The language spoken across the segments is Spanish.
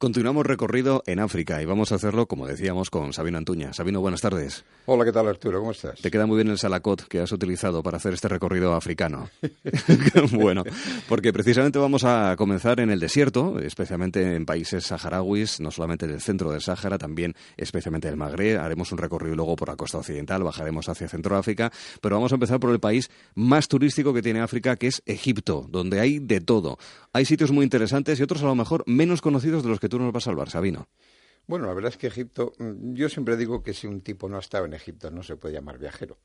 Continuamos recorrido en África y vamos a hacerlo, como decíamos, con Sabino Antuña. Sabino, buenas tardes. Hola, ¿qué tal Arturo? ¿Cómo estás? Te queda muy bien el salacot que has utilizado para hacer este recorrido africano. bueno, porque precisamente vamos a comenzar en el desierto, especialmente en países saharauis, no solamente del centro del Sáhara, también especialmente del Magreb. Haremos un recorrido luego por la costa occidental, bajaremos hacia Centroáfrica, pero vamos a empezar por el país más turístico que tiene África, que es Egipto, donde hay de todo. Hay sitios muy interesantes y otros a lo mejor menos conocidos de los que tú nos vas a salvar, Sabino. Bueno, la verdad es que Egipto, mm, yo siempre digo que si un tipo no ha estado en Egipto no se puede llamar viajero.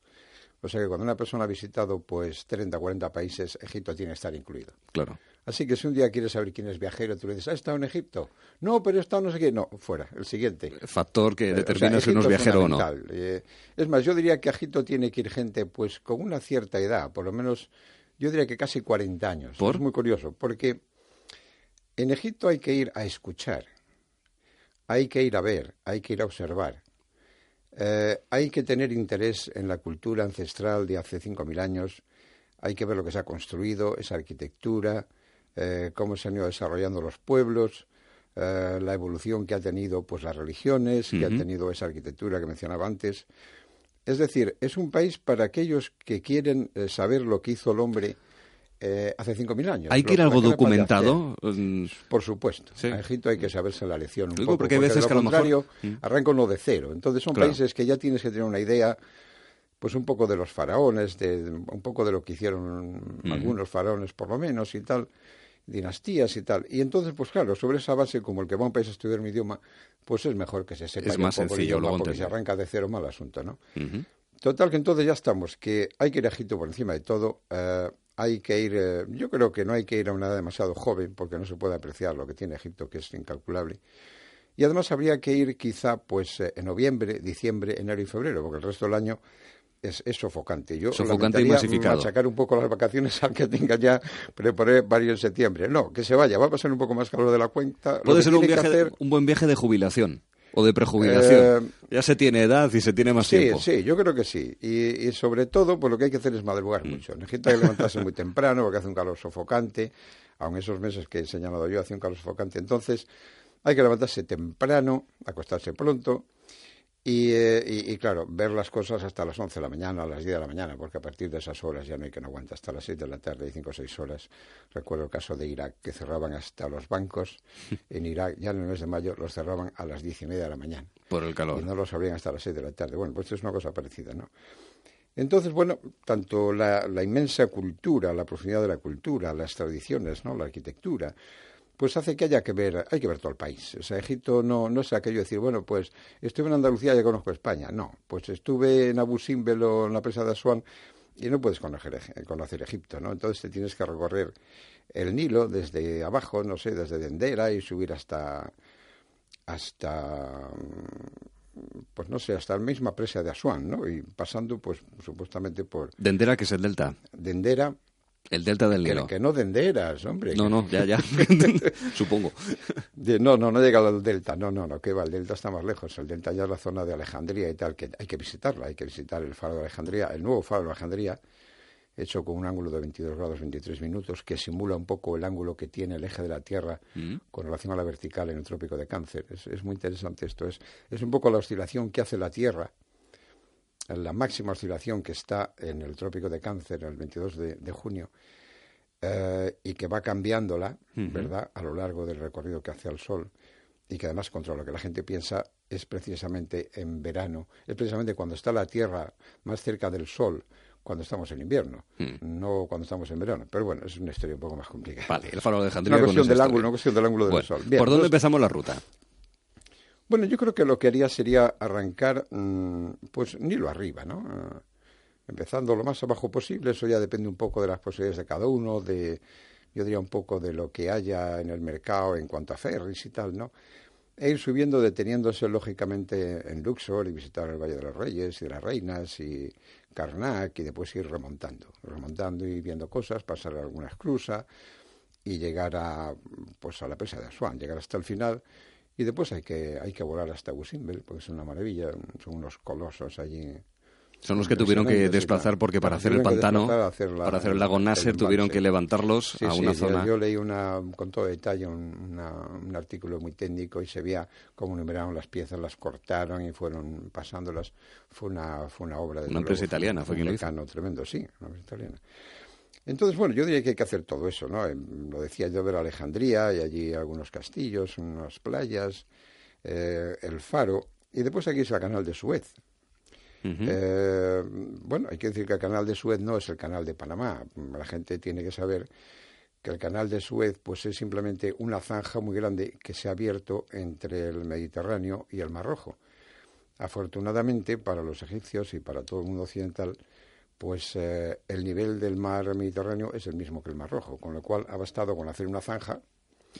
O sea que cuando una persona ha visitado pues 30, 40 países, Egipto tiene que estar incluido. Claro. Así que si un día quieres saber quién es viajero, tú le dices, ¿has estado en Egipto? No, pero he estado no sé qué. No, fuera, el siguiente. factor que eh, determina si uno es viajero o no. Eh, es más, yo diría que a Egipto tiene que ir gente pues con una cierta edad, por lo menos yo diría que casi 40 años. ¿Por? Es muy curioso, porque en Egipto hay que ir a escuchar, hay que ir a ver, hay que ir a observar. Eh, hay que tener interés en la cultura ancestral de hace 5.000 años, hay que ver lo que se ha construido, esa arquitectura, eh, cómo se han ido desarrollando los pueblos, eh, la evolución que ha tenido pues las religiones, que ha tenido esa arquitectura que mencionaba antes. Es decir, es un país para aquellos que quieren saber lo que hizo el hombre eh, hace 5.000 años. ¿Hay que ir algo documentado? Por supuesto. A Egipto hay que saberse la lección un poco. Porque, a veces que a lo contrario mejor... arranca uno de cero. Entonces son países que ya tienes que tener una idea pues un poco de los faraones, de, un poco de lo que hicieron algunos faraones por lo menos y tal, dinastías y tal. Y entonces, pues claro, sobre esa base, como el que va a un país a estudiar mi idioma, pues es mejor que se sepa es más sencillo, idioma, porque se arranca de cero mal asunto, ¿no? Total que entonces ya estamos, que hay que ir a Egipto por encima de todo. Eh, hay que ir, eh, yo creo que no hay que ir a una edad demasiado joven porque no se puede apreciar lo que tiene Egipto, que es incalculable. Y además habría que ir quizá pues eh, en noviembre, diciembre, enero y febrero, porque el resto del año es, sofocante. Yo sofocante y masificado. sacar un poco las vacaciones al que tenga ya preparé varios en septiembre. No, que se vaya, va a pasar un poco más calor de la cuenta. Puede ser un, viaje, un buen viaje de jubilación o de prejubilación. Eh, ya se tiene edad y se tiene más tiempo. Sí, yo creo que sí. Y, sobre todo, pues lo que hay que hacer es madrugar mm. mucho. Que levantarse muy temprano porque hace un calor sofocante. Aun esos meses que he señalado yo hace un calor sofocante. Entonces, hay que levantarse temprano, acostarse pronto eh, y, claro, ver las cosas hasta las 11 de la mañana, a las 10 de la mañana, porque a partir de esas horas ya no hay que no aguanta. Hasta las 6 de la tarde y 5 o 6 horas. Recuerdo el caso de Irak, que cerraban hasta los bancos. En Irak, ya en el mes de mayo, los cerraban a las 10 y media de la mañana. Por el calor. Y no los abrían hasta las 6 de la tarde. Bueno, pues es una cosa parecida, ¿no? Entonces, bueno, tanto la, la inmensa cultura, la profundidad de la cultura, las tradiciones, ¿no? La arquitectura, pues hace que haya que ver, hay que ver todo el país. O sea, Egipto no, no es aquello de decir, bueno, pues estuve en Andalucía, ya conozco España. No, pues estuve en Abu Simbel en la presa de Asuán y no puedes conocer, conocer Egipto, ¿no? Entonces te tienes que recorrer el Nilo desde abajo, no sé, desde Dendera y subir hasta, hasta, pues no sé, hasta la misma presa de Asuán, ¿no? Y pasando, pues, supuestamente por... Dendera, que es el delta. Dendera, el delta del Nilo. Que, no denderas, hombre. No, no, ya, ya. Supongo. no, no, no llega al delta. No, no, no, que va. El delta está más lejos. El delta ya es la zona de Alejandría y tal, que hay que visitarla. Hay que visitar el faro de Alejandría, el nuevo faro de Alejandría, hecho con un ángulo de 22 grados 23 minutos, que simula un poco el ángulo que tiene el eje de la Tierra mm. con relación a la vertical en el trópico de Cáncer. Es, es muy interesante esto. Es, es un poco la oscilación que hace la Tierra la máxima oscilación que está en el trópico de Cáncer el 22 de, junio eh, y que va cambiándola, ¿verdad?, a lo largo del recorrido que hace al Sol y que además contra lo que la gente piensa es precisamente en verano, es precisamente cuando está la Tierra más cerca del Sol, cuando estamos en invierno, hmm. no cuando estamos en verano. Pero bueno, es una historia un poco más complicada. Vale, el faro de Alejandría. Una cuestión, del ángulo, una cuestión del ángulo del Sol. ¿Por dónde pues empezamos la ruta? Bueno, yo creo que lo que haría sería arrancar, mm, pues, ni lo arriba, ¿no? Eh, empezando lo más abajo posible, eso ya depende un poco de las posibilidades de cada uno, de, yo diría un poco de lo que haya en el mercado en cuanto a ferries y tal, ¿no? E ir subiendo, deteniéndose lógicamente en Luxor y visitar el Valle de los Reyes y de las Reinas y Karnak y después ir remontando, remontando y viendo cosas, pasar algunas cruzas y llegar a, pues, a la presa de Asuán, llegar hasta el final y después hay que, hay que volar hasta Gusimbel, porque es una maravilla, son unos colosos allí. Son los que tuvieron que desplazar porque para hacer el pantano, para hacer el lago Nasser, tuvieron que levantarlos a una zona. Yo, leí una, con todo detalle un, un, artículo muy técnico y se veía cómo numeraron las piezas, las cortaron y fueron pasándolas. Fue una, fue una obra de. Una empresa italiana, fue quien lo hizo. tremendo, sí, una empresa italiana. Entonces, bueno, yo diría que hay que hacer todo eso, ¿no? Em, lo decía yo ver Alejandría y allí algunos castillos, unas playas, eh, el faro, y después aquí es el canal de Suez. Eh, bueno, hay que decir que el canal de Suez no es el canal de Panamá. La gente tiene que saber que el canal de Suez pues es simplemente una zanja muy grande que se ha abierto entre el Mediterráneo y el Mar Rojo. Afortunadamente para los egipcios y para todo el mundo occidental, pues eh, el nivel del mar Mediterráneo es el mismo que el Mar Rojo, con lo cual ha bastado con hacer una zanja.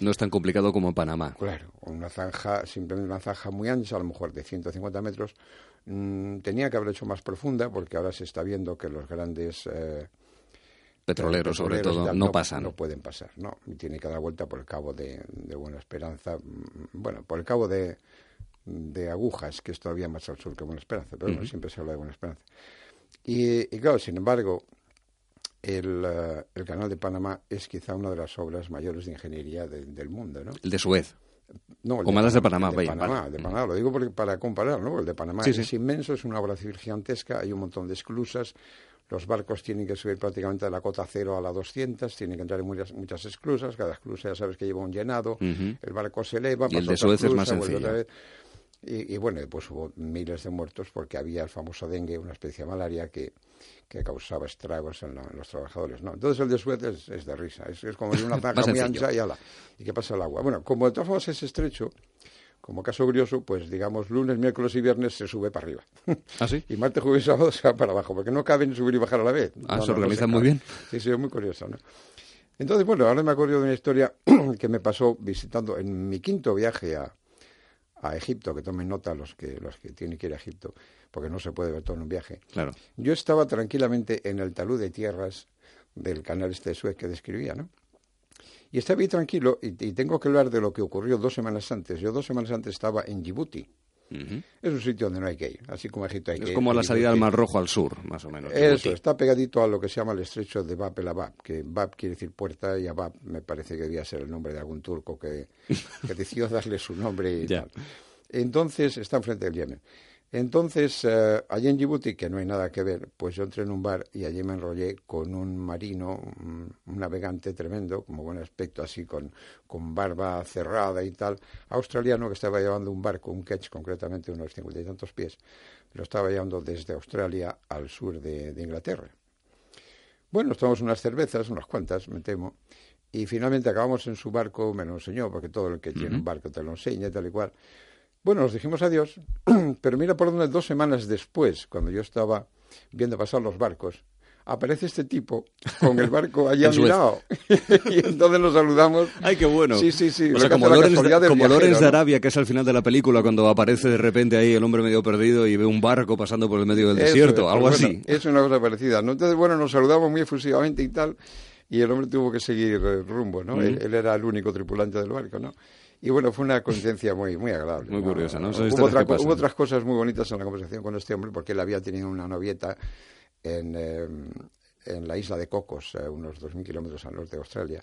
No es tan complicado como en Panamá. Claro, una zanja, simplemente una zanja muy ancha, a lo mejor de 150 metros, Mm, tenía que haber hecho más profunda porque ahora se está viendo que los grandes eh, petroleros, sobre todo, no, pasan. No pueden pasar, no. Tiene que dar vuelta por el cabo de, Buena Esperanza, mm, bueno, por el cabo de, de Agujas, que es todavía más al sur que Buena Esperanza, pero siempre se habla de Buena Esperanza. Y, claro, sin embargo, el, eh, el, Canal de Panamá es quizá una de las obras mayores de ingeniería del mundo, ¿no? El de Suez. No, el de, Panamá, de Panamá, de Panamá, lo digo para comparar, ¿no? El de Panamá es inmenso, es una obra civil gigantesca, hay un montón de esclusas, los barcos tienen que subir prácticamente de la cota cero a la 200, tienen que entrar en muchas, muchas esclusas, cada esclusa ya sabes que lleva un llenado, el barco se eleva, y el de Suez es más sencillo. Y, bueno, pues hubo miles de muertos porque había el famoso dengue, una especie de malaria que, que causaba estragos en, los trabajadores. No, entonces el de Suez es, de risa, es, como una zanja muy ancha y ala, y que pasa el agua. Bueno, como de todas formas es estrecho, como caso curioso, pues digamos lunes, miércoles y viernes se sube para arriba. ¿Ah, sí? Y martes, jueves y sábado se va para abajo, porque no caben subir y bajar a la vez. Ah, se organiza muy bien. Sí, sí, es muy curioso, ¿no? Entonces, bueno, ahora me acuerdo de una historia que me pasó visitando en mi quinto viaje a, a Egipto, que tomen nota los que, los que tienen que ir a Egipto, porque no se puede ver todo en un viaje. Claro. Yo estaba tranquilamente en el talud de tierras del canal este de Suez que describía, ¿no? Y estaba ahí tranquilo y, y, tengo que hablar de lo que ocurrió dos semanas antes. Yo dos semanas antes estaba en Djibouti, es un sitio donde no hay que ir, así como Egipto hay que ir. Es como la salida al Mar Rojo al sur, más o menos. Eso, está pegadito a lo que se llama el estrecho de Bab el Abab, que Bab quiere decir puerta y Abab me parece que debía ser el nombre de algún turco que, que decidió darle su nombre y tal. Entonces, está enfrente del Yemen. Entonces, eh, allí en Djibouti, que no hay nada que ver, pues yo entré en un bar y allí me enrollé con un marino, un, navegante tremendo, como buen aspecto, así con, con barba cerrada y tal, australiano que estaba llevando un barco, un ketch concretamente, unos cincuenta y tantos pies, lo estaba llevando desde Australia al sur de, Inglaterra. Bueno, nos tomamos unas cervezas, unas cuantas, me temo, y finalmente acabamos en su barco, me lo enseñó, porque todo el que tiene un barco te lo enseña tal y cual. Bueno, nos dijimos adiós, pero mira por dónde dos semanas después, cuando yo estaba viendo pasar los barcos, aparece este tipo con el barco allá mirado. y entonces nos saludamos. ¡Ay, qué bueno! Sí, sí, sí. O sea, como, Lorenz, de, Arabia, que es al final de la película, cuando aparece de repente ahí el hombre medio perdido y ve un barco pasando por el medio del desierto, algo pues así. Es una cosa parecida. Entonces, bueno, nos saludamos muy efusivamente y tal, y el hombre tuvo que seguir rumbo, ¿no? él, era el único tripulante del barco, ¿no? Y bueno, fue una conciencia muy, muy agradable. Muy curiosa, ¿no? Hubo, otras cosas muy bonitas en la conversación con este hombre, porque él había tenido una novieta en, eh, en la isla de Cocos, eh, unos 2.000 kilómetros al norte de Australia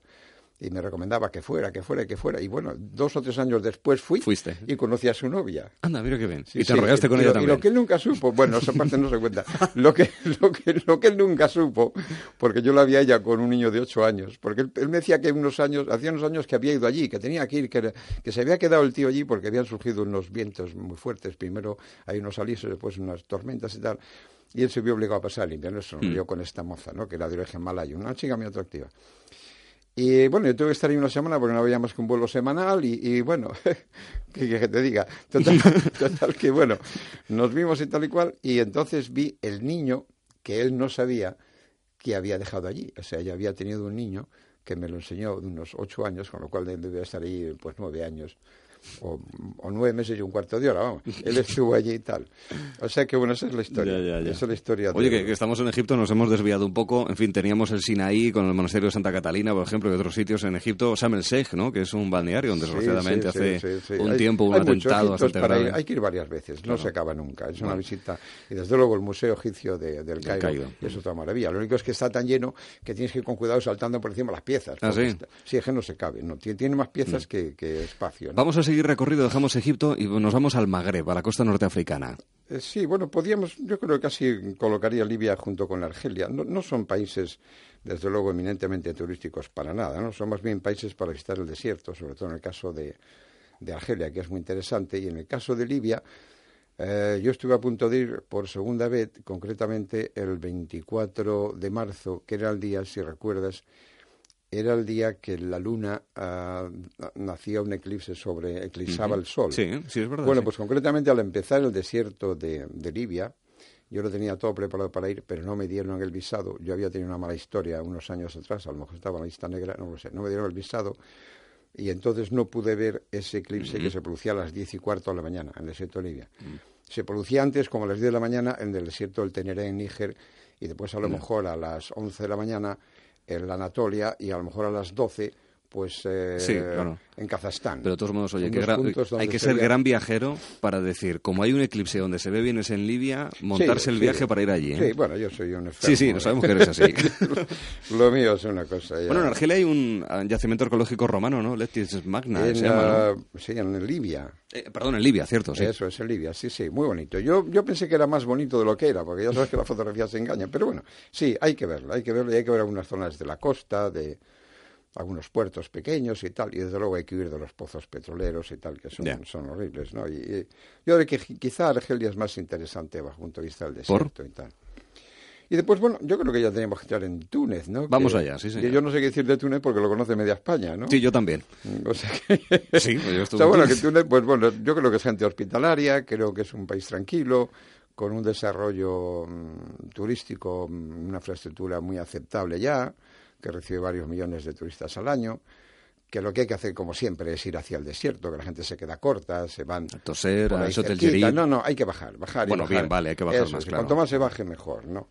y me recomendaba que fuera, que fuera, que fuera. Y bueno, dos o tres años después fui Fuiste. y conocí a su novia. Anda, mira qué bien. y te enrollaste con ella también. Y lo que él nunca supo, bueno, esa parte no se cuenta. Lo que, lo que, lo que él nunca supo, porque yo la vi a ella con un niño de ocho años, porque él, me decía que unos años, hacía unos años que había ido allí, que tenía que ir, que, que se había quedado el tío allí porque habían surgido unos vientos muy fuertes. Primero hay unos alisos, después unas tormentas y tal. Y él se vio obligado a pasar el invierno, se mm. con esta moza, ¿no? que era de origen malayo, una chica muy atractiva. Y bueno, yo tuve que estar ahí una semana porque no había más que un vuelo semanal y, bueno, que, te diga. Total, que bueno, nos vimos y tal y cual y entonces vi el niño que él no sabía que había dejado allí. O sea, ya había tenido un niño que me lo enseñó de unos ocho años, con lo cual debía estar ahí pues nueve años. O, nueve meses y un cuarto de hora, vamos. Él estuvo allí y tal. O sea que, bueno, esa es la historia. Esa es la historia. Oye, que, estamos en Egipto, nos hemos desviado un poco. En fin, teníamos el Sinaí con el monasterio de Santa Catalina, por ejemplo, y otros sitios en Egipto. Sam el Sheikh, ¿no? Que es un balneario donde, desgraciadamente, hace un tiempo un atentado Hay que ir varias veces, no se acaba nunca. Es una visita. Y desde luego el Museo Egipcio del Cairo, es otra maravilla. Lo único es que está tan lleno que tienes que ir con cuidado saltando por encima las piezas. ¿Ah, sí? sí, es que no se cabe. No, tiene, más piezas mm. que, espacio. Vamos a seguir recorrido, dejamos Egipto y nos vamos al Magreb, a la costa norteafricana. Eh, sí, bueno, podríamos, yo creo que casi colocaría Libia junto con Argelia. No, son países, desde luego, eminentemente turísticos para nada, ¿no? Son más bien países para visitar el desierto, sobre todo en el caso de, de Argelia, que es muy interesante, y en el caso de Libia, eh, yo estuve a punto de ir por segunda vez, concretamente el 24 de marzo, que era el día, si recuerdas, era el día que la luna uh, nacía un eclipse sobre, eclipsaba el sol. Sí, sí, es verdad. Bueno, pues concretamente al empezar el desierto de, Libia, yo lo tenía todo preparado para ir, pero no me dieron el visado. Yo había tenido una mala historia unos años atrás, a lo mejor estaba en la lista negra, no lo sé, no me dieron el visado. Y entonces no pude ver ese eclipse que se producía a las diez y cuarto de la mañana en el desierto de Libia. Mm. Se producía antes, como a las diez de la mañana, en el desierto del Teneré, en Níger, y después a lo mejor a las once de la mañana en la Anatolia y a lo mejor a las 12 pues eh, en Kazajstán. Pero de todos modos, oye, hay que ser gran viajero para decir, como hay un eclipse donde se ve bien es en Libia, montarse el viaje para ir allí. ¿eh? Sí, bueno, yo soy un experto. Sí, sí, no sabemos que eres así. Lo mío es una cosa. Bueno, en Argelia hay un yacimiento arqueológico romano, ¿no? Letis Magna, en, se llama, Sí, en Libia. Eh, perdón, en Libia, cierto, sí. Eso es en Libia, sí, sí, muy bonito. Yo, yo pensé que era más bonito de lo que era, porque ya sabes que la fotografía se engaña, pero bueno, sí, hay que verlo, hay que verlo y hay que ver algunas zonas de la costa, de algunos puertos pequeños y tal, y desde luego hay que huir de los pozos petroleros y tal, que son, son horribles, ¿no? Y, yo creo que quizá Argelia es más interesante bajo el punto de vista del desierto y tal. Y después, bueno, yo creo que ya tenemos que entrar en Túnez, ¿no? Vamos allá, sí, sí. Yo no sé qué decir de Túnez porque lo conoce media España, ¿no? Sí, yo también. O sea que... sí, pues yo estuve... o sea, bueno, que Túnez, pues bueno, yo creo que es gente hospitalaria, creo que es un país tranquilo, con un desarrollo mm, turístico, mm, una infraestructura muy aceptable ya, que recibe varios millones de turistas al año que lo que hay que hacer, como siempre, es ir hacia el desierto, que la gente se queda corta, se van... A toser, a No, no, hay que bajar, bajar Bueno, bien, vale, hay que bajar más, claro. Cuanto más se baje, mejor, ¿no?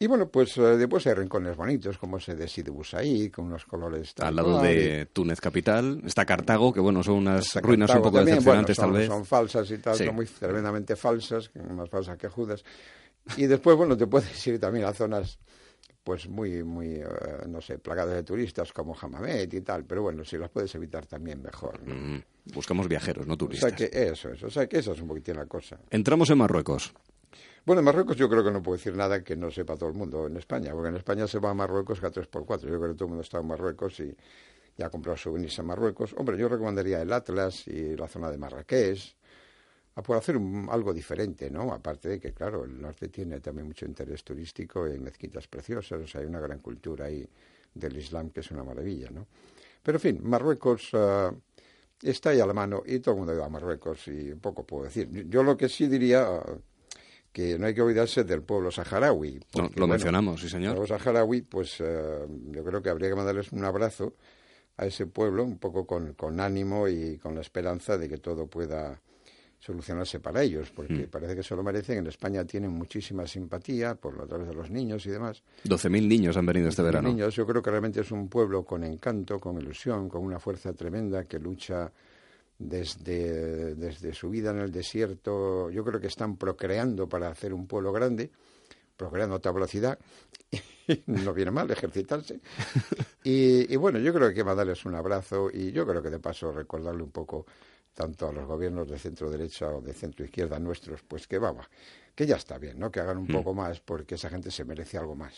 Y bueno, pues eh, después hay rincones bonitos, como ese de Sidi Busaí, con unos colores... Al lado de Túnez capital está Cartago, que bueno, son unas ruinas un poco decepcionantes tal vez. Son falsas y tal, son muy tremendamente falsas, más falsas que Judas. Y después, bueno, te puedes ir también a zonas pues muy, muy, eh, no sé, plagadas de turistas como Hamamet y tal, pero bueno, si las puedes evitar también mejor. Mm, buscamos viajeros, no turistas. O sea que eso es, o sea que eso es un poquitín la cosa. Entramos en Marruecos. Bueno, en Marruecos yo creo que no puedo decir nada que no sepa todo el mundo en España, porque en España se va a Marruecos a 3x4. Yo creo que todo el mundo está en Marruecos y ya ha comprado souvenirs en Marruecos. Hombre, yo recomendaría el Atlas y la zona de Marrakech, a por hacer algo diferente, ¿no? Aparte de que, claro, el norte tiene también mucho interés turístico y mezquitas preciosas, o sea, hay una gran cultura ahí del Islam que es una maravilla, ¿no? Pero, en fin, Marruecos uh, está ahí a la mano y todo el mundo va a Marruecos y poco puedo decir. Yo lo que sí diría que no hay que olvidarse del pueblo saharaui. lo mencionamos, sí, señor. El pueblo saharaui, pues eh, yo creo que habría que mandarles un abrazo a ese pueblo, un poco con, con ánimo y con la esperanza de que todo pueda solucionarse para ellos, porque mm. parece que se lo merecen. En España tienen muchísima simpatía por a través de los niños y demás. 12.000 niños han venido este verano. Niños, yo creo que realmente es un pueblo con encanto, con ilusión, con una fuerza tremenda que lucha desde, desde su vida en el desierto, yo creo que están procreando para hacer un pueblo grande, procreando a otra velocidad, no viene mal ejercitarse. Y, bueno, yo creo que hay que darles un abrazo y yo creo que de paso recordarle un poco tanto a los gobiernos de centro derecha o de centro izquierda nuestros, pues que vamos, que ya está bien, ¿no? Que hagan un mm. poco más porque esa gente se merece algo más.